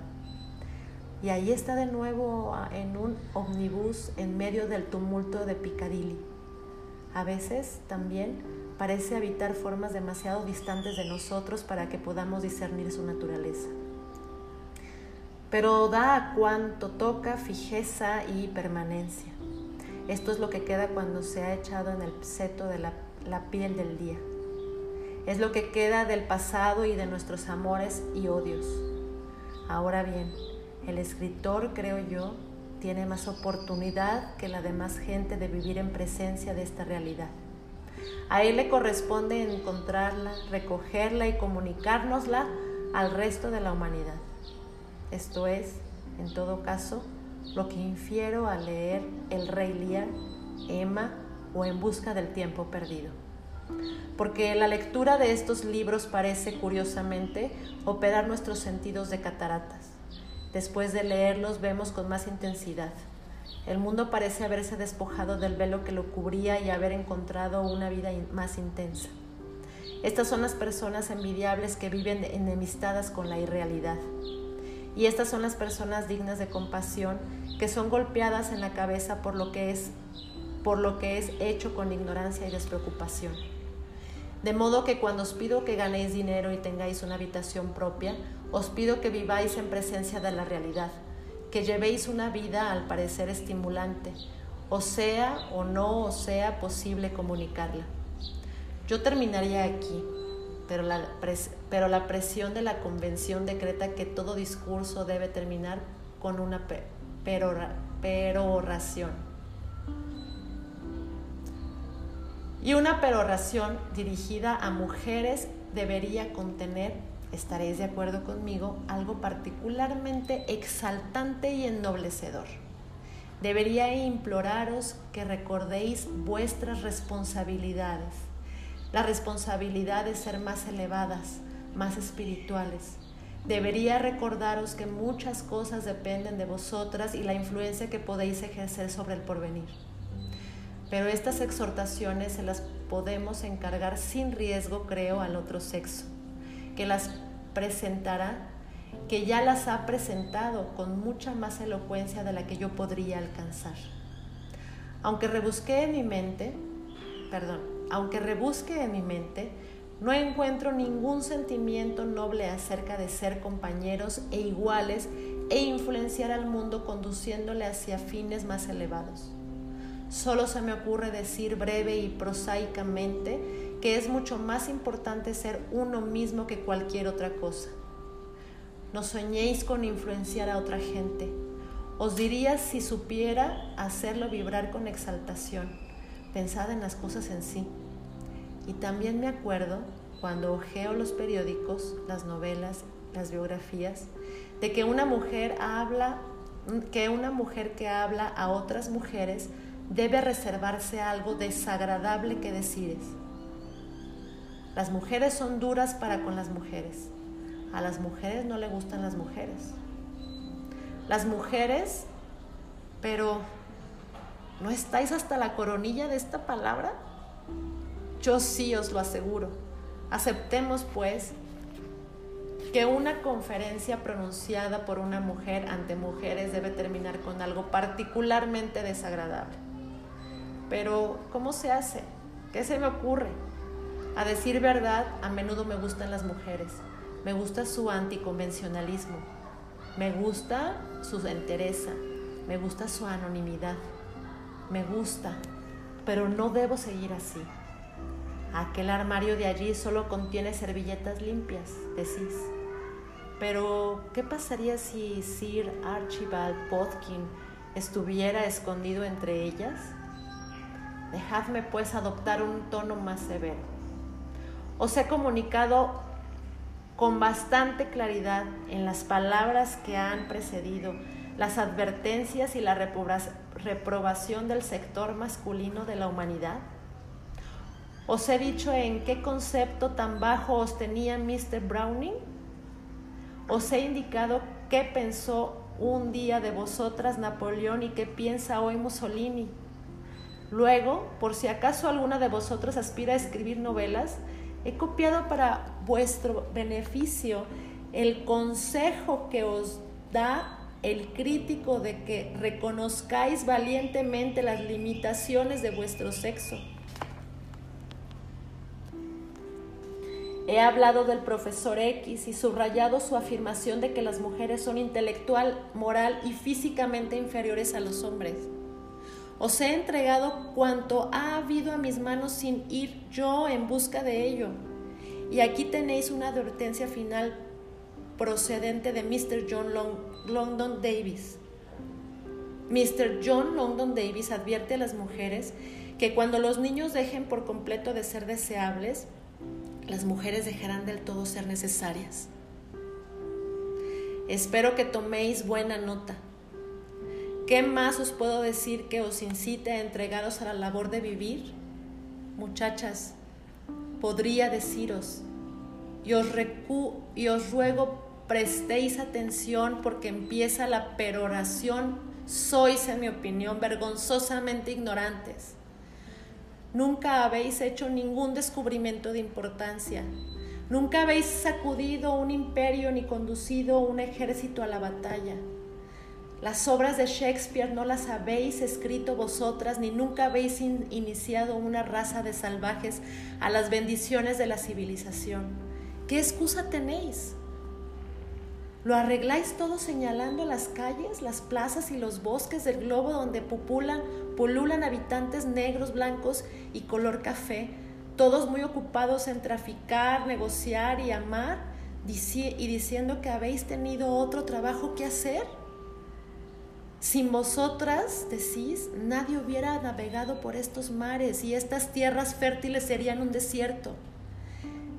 Y ahí está de nuevo ah, en un omnibus en medio del tumulto de Piccadilly. A veces también parece habitar formas demasiado distantes de nosotros para que podamos discernir su naturaleza. Pero da a cuanto toca fijeza y permanencia. Esto es lo que queda cuando se ha echado en el seto de la, la piel del día es lo que queda del pasado y de nuestros amores y odios. Ahora bien, el escritor, creo yo, tiene más oportunidad que la demás gente de vivir en presencia de esta realidad. A él le corresponde encontrarla, recogerla y comunicárnosla al resto de la humanidad. Esto es, en todo caso, lo que infiero al leer El Rey Lear, Emma o En Busca del Tiempo Perdido porque la lectura de estos libros parece, curiosamente, operar nuestros sentidos de cataratas. Después de leerlos vemos con más intensidad. El mundo parece haberse despojado del velo que lo cubría y haber encontrado una vida más intensa. Estas son las personas envidiables que viven enemistadas con la irrealidad. Y estas son las personas dignas de compasión que son golpeadas en la cabeza por lo que es por lo que es hecho con ignorancia y despreocupación. De modo que cuando os pido que ganéis dinero y tengáis una habitación propia, os pido que viváis en presencia de la realidad, que llevéis una vida al parecer estimulante, o sea o no os sea posible comunicarla. Yo terminaría aquí, pero la, pero la presión de la convención decreta que todo discurso debe terminar con una peroración. Y una peroración dirigida a mujeres debería contener estaréis de acuerdo conmigo, algo particularmente exaltante y ennoblecedor. Debería imploraros que recordéis vuestras responsabilidades, la responsabilidad de ser más elevadas, más espirituales. Debería recordaros que muchas cosas dependen de vosotras y la influencia que podéis ejercer sobre el porvenir. Pero estas exhortaciones se las podemos encargar sin riesgo, creo, al otro sexo, que las presentará, que ya las ha presentado con mucha más elocuencia de la que yo podría alcanzar. Aunque rebusqué en mi mente, perdón, aunque rebusque en mi mente, no encuentro ningún sentimiento noble acerca de ser compañeros e iguales e influenciar al mundo conduciéndole hacia fines más elevados. Solo se me ocurre decir breve y prosaicamente que es mucho más importante ser uno mismo que cualquier otra cosa. No soñéis con influenciar a otra gente. Os diría si supiera hacerlo vibrar con exaltación. Pensad en las cosas en sí. Y también me acuerdo, cuando ojeo los periódicos, las novelas, las biografías, de que una mujer habla, que una mujer que habla a otras mujeres debe reservarse algo desagradable que decires. Las mujeres son duras para con las mujeres. A las mujeres no le gustan las mujeres. Las mujeres, pero ¿no estáis hasta la coronilla de esta palabra? Yo sí os lo aseguro. Aceptemos, pues, que una conferencia pronunciada por una mujer ante mujeres debe terminar con algo particularmente desagradable. Pero, ¿cómo se hace? ¿Qué se me ocurre? A decir verdad, a menudo me gustan las mujeres. Me gusta su anticonvencionalismo. Me gusta su entereza. Me gusta su anonimidad. Me gusta. Pero no debo seguir así. Aquel armario de allí solo contiene servilletas limpias, decís. Pero, ¿qué pasaría si Sir Archibald Podkin estuviera escondido entre ellas? Dejadme pues adoptar un tono más severo. Os he comunicado con bastante claridad en las palabras que han precedido las advertencias y la reprobación del sector masculino de la humanidad? ¿Os he dicho en qué concepto tan bajo os tenía Mr. Browning? ¿Os he indicado qué pensó un día de vosotras Napoleón y qué piensa hoy Mussolini? Luego, por si acaso alguna de vosotros aspira a escribir novelas, he copiado para vuestro beneficio el consejo que os da el crítico de que reconozcáis valientemente las limitaciones de vuestro sexo. He hablado del profesor X y subrayado su afirmación de que las mujeres son intelectual, moral y físicamente inferiores a los hombres. Os he entregado cuanto ha habido a mis manos sin ir yo en busca de ello. Y aquí tenéis una advertencia final procedente de Mr. John Long London Davis. Mr. John London Davis advierte a las mujeres que cuando los niños dejen por completo de ser deseables, las mujeres dejarán del todo ser necesarias. Espero que toméis buena nota ¿Qué más os puedo decir que os incite a entregaros a la labor de vivir? Muchachas, podría deciros, y os, y os ruego prestéis atención porque empieza la peroración, sois, en mi opinión, vergonzosamente ignorantes. Nunca habéis hecho ningún descubrimiento de importancia. Nunca habéis sacudido un imperio ni conducido un ejército a la batalla. Las obras de Shakespeare no las habéis escrito vosotras, ni nunca habéis iniciado una raza de salvajes a las bendiciones de la civilización. ¿Qué excusa tenéis? ¿Lo arregláis todo señalando las calles, las plazas y los bosques del globo donde populan, pululan habitantes negros, blancos y color café, todos muy ocupados en traficar, negociar y amar, y diciendo que habéis tenido otro trabajo que hacer? Sin vosotras, decís, nadie hubiera navegado por estos mares y estas tierras fértiles serían un desierto.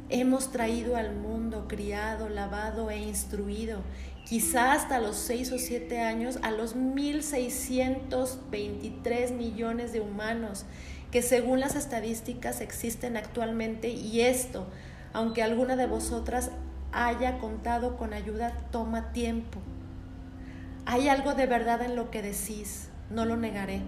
hemos traído al mundo, criado, lavado e instruido, quizá hasta los 6 o 7 años, a los 1.623 millones de humanos que según las estadísticas existen actualmente y esto, aunque alguna de vosotras haya contado con ayuda, toma tiempo. Hay algo de verdad en lo que decís, no lo negaré,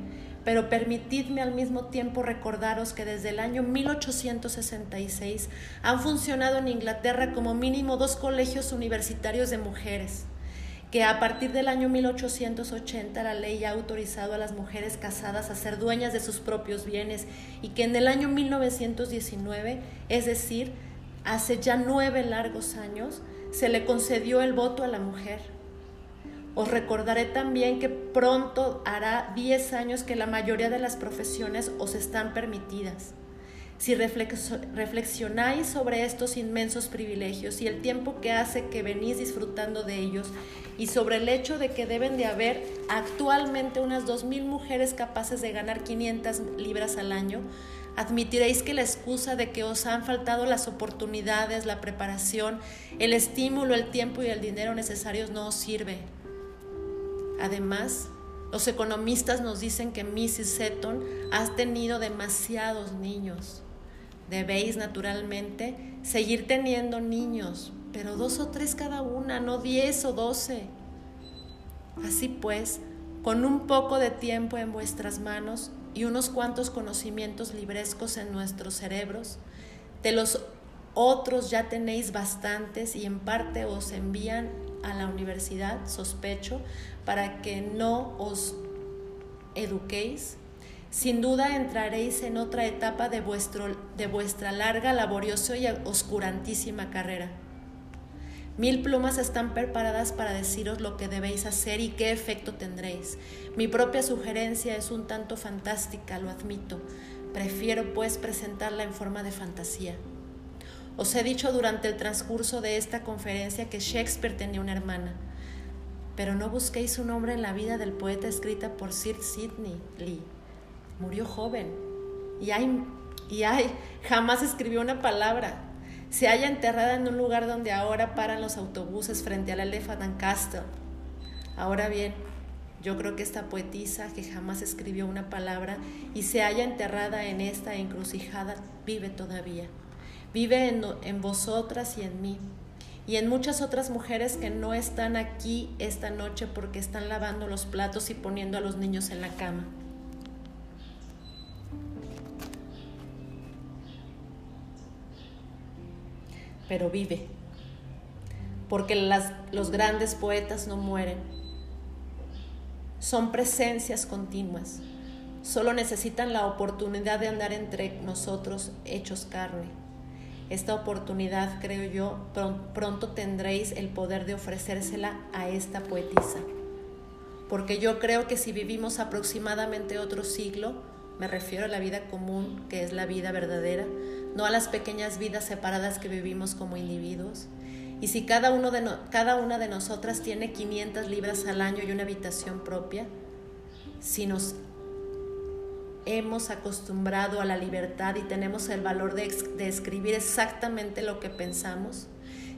pero permitidme al mismo tiempo recordaros que desde el año 1866 han funcionado en Inglaterra como mínimo dos colegios universitarios de mujeres que a partir del año 1880 la ley ha autorizado a las mujeres casadas a ser dueñas de sus propios bienes y que en el año 1919, es decir, hace ya nueve largos años, se le concedió el voto a la mujer. Os recordaré también que pronto hará 10 años que la mayoría de las profesiones os están permitidas. Si reflexionáis sobre estos inmensos privilegios y el tiempo que hace que venís disfrutando de ellos y sobre el hecho de que deben de haber actualmente unas 2.000 mujeres capaces de ganar 500 libras al año, admitiréis que la excusa de que os han faltado las oportunidades, la preparación, el estímulo, el tiempo y el dinero necesarios no os sirve. Además, los economistas nos dicen que Mrs. Seton ha tenido demasiados niños. Debéis, naturalmente, seguir teniendo niños, pero dos o tres cada una, no diez o doce. Así pues, con un poco de tiempo en vuestras manos y unos cuantos conocimientos librescos en nuestros cerebros, de los otros ya tenéis bastantes y en parte os envían a la universidad, sospecho, para que no os eduquéis. Sin duda entraréis en otra etapa de, vuestro, de vuestra larga, laboriosa y oscurantísima carrera. Mil plumas están preparadas para deciros lo que debéis hacer y qué efecto tendréis. Mi propia sugerencia es un tanto fantástica, lo admito. Prefiero pues presentarla en forma de fantasía. Os he dicho durante el transcurso de esta conferencia que Shakespeare tenía una hermana, pero no busquéis su nombre en la vida del poeta escrita por Sir Sidney Lee. Murió joven y ay, y ay, jamás escribió una palabra se halla enterrada en un lugar donde ahora paran los autobuses frente al Elephant and Castle. Ahora bien, yo creo que esta poetisa que jamás escribió una palabra y se halla enterrada en esta encrucijada vive todavía. Vive en, en vosotras y en mí y en muchas otras mujeres que no están aquí esta noche porque están lavando los platos y poniendo a los niños en la cama. pero vive. Porque los grandes poetas no mueren. Son presencias continuas. Solo necesitan la oportunidad de andar entre nosotros hechos carne. Esta oportunidad, creo yo, pronto tendréis el poder de ofrecérsela a esta poetisa. Porque yo creo que si vivimos aproximadamente otro siglo, me refiero a la vida común, que es la vida verdadera, no a las pequeñas vidas separadas que vivimos como individuos. Y si cada, uno de cada una de nosotras tiene 500 libras al año y una habitación propia, si nos hemos acostumbrado a la libertad y tenemos el valor de, escribir exactamente lo que pensamos,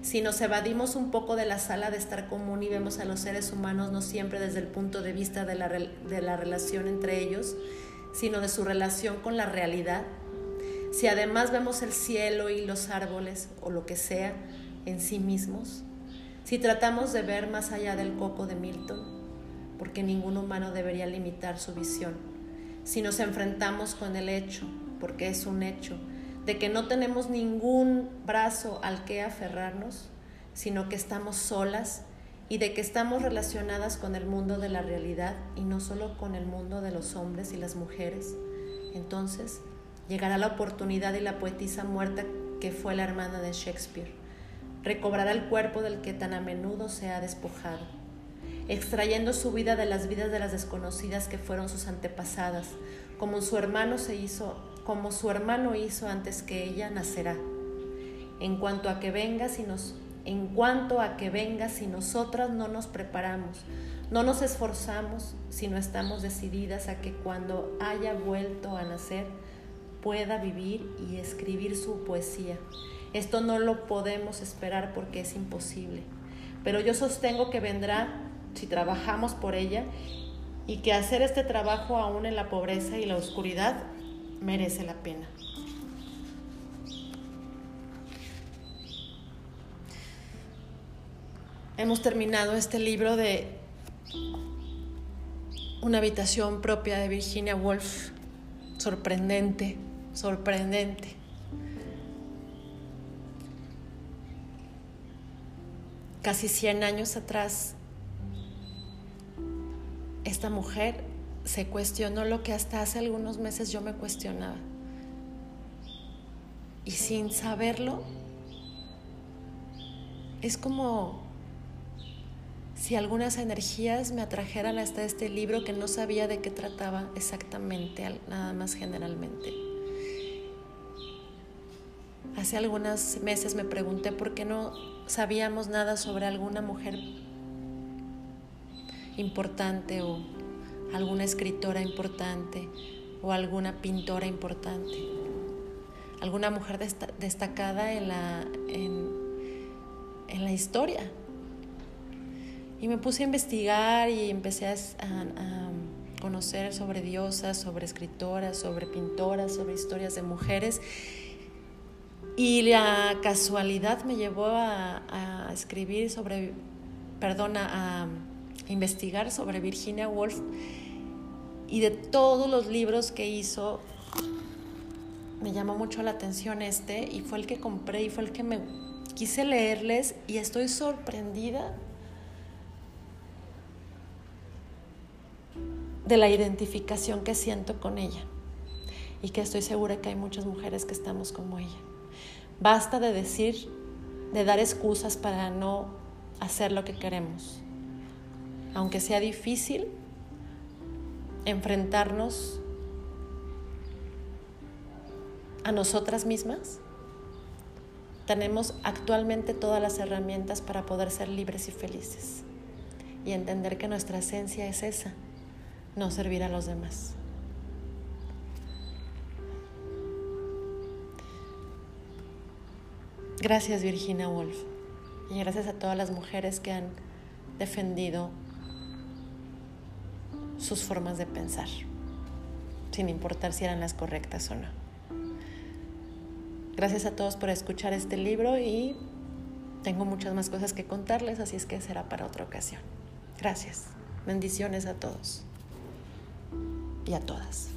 si nos evadimos un poco de la sala de estar común y vemos a los seres humanos no siempre desde el punto de vista de la relación entre ellos, sino de su relación con la realidad, si además vemos el cielo y los árboles o lo que sea en sí mismos, si tratamos de ver más allá del coco de Milton, porque ningún humano debería limitar su visión, si nos enfrentamos con el hecho, porque es un hecho, de que no tenemos ningún brazo al que aferrarnos, sino que estamos solas y de que estamos relacionadas con el mundo de la realidad y no solo con el mundo de los hombres y las mujeres, entonces Llegará la oportunidad y la poetisa muerta que fue la hermana de Shakespeare. Recobrará el cuerpo del que tan a menudo se ha despojado, extrayendo su vida de las vidas de las desconocidas que fueron sus antepasadas, como su hermano se hizo, como su hermano hizo antes que ella nacerá. En cuanto a que venga si nos en cuanto a que venga si nosotras no nos preparamos, no nos esforzamos, si no estamos decididas a que cuando haya vuelto a nacer pueda vivir y escribir su poesía. Esto no lo podemos esperar porque es imposible. Pero yo sostengo que vendrá si trabajamos por ella y que hacer este trabajo aún en la pobreza y la oscuridad merece la pena. Hemos terminado este libro de una habitación propia de Virginia Woolf, sorprendente, sorprendente. Casi 100 años atrás, esta mujer se cuestionó lo que hasta hace algunos meses yo me cuestionaba. Y sin saberlo, es como si algunas energías me atrajeran hasta este libro que no sabía de qué trataba exactamente, nada más generalmente. Hace algunos meses me pregunté por qué no sabíamos nada sobre alguna mujer importante o alguna escritora importante o alguna pintora importante, alguna mujer destacada en la, en, la historia y me puse a investigar y empecé a, conocer sobre diosas, sobre escritoras, sobre pintoras, sobre historias de mujeres. Y la casualidad me llevó a, escribir sobre, perdona, a investigar sobre Virginia Woolf y de todos los libros que hizo, me llamó mucho la atención este y fue el que compré y fue el que me quise leerles y estoy sorprendida de la identificación que siento con ella y que estoy segura que hay muchas mujeres que estamos como ella. Basta de decir, de dar excusas para no hacer lo que queremos. Aunque sea difícil enfrentarnos a nosotras mismas, tenemos actualmente todas las herramientas para poder ser libres y felices y entender que nuestra esencia es esa, no servir a los demás. Gracias Virginia Woolf y gracias a todas las mujeres que han defendido sus formas de pensar, sin importar si eran las correctas o no. Gracias a todos por escuchar este libro y tengo muchas más cosas que contarles, así es que será para otra ocasión. Gracias. Bendiciones a todos y a todas.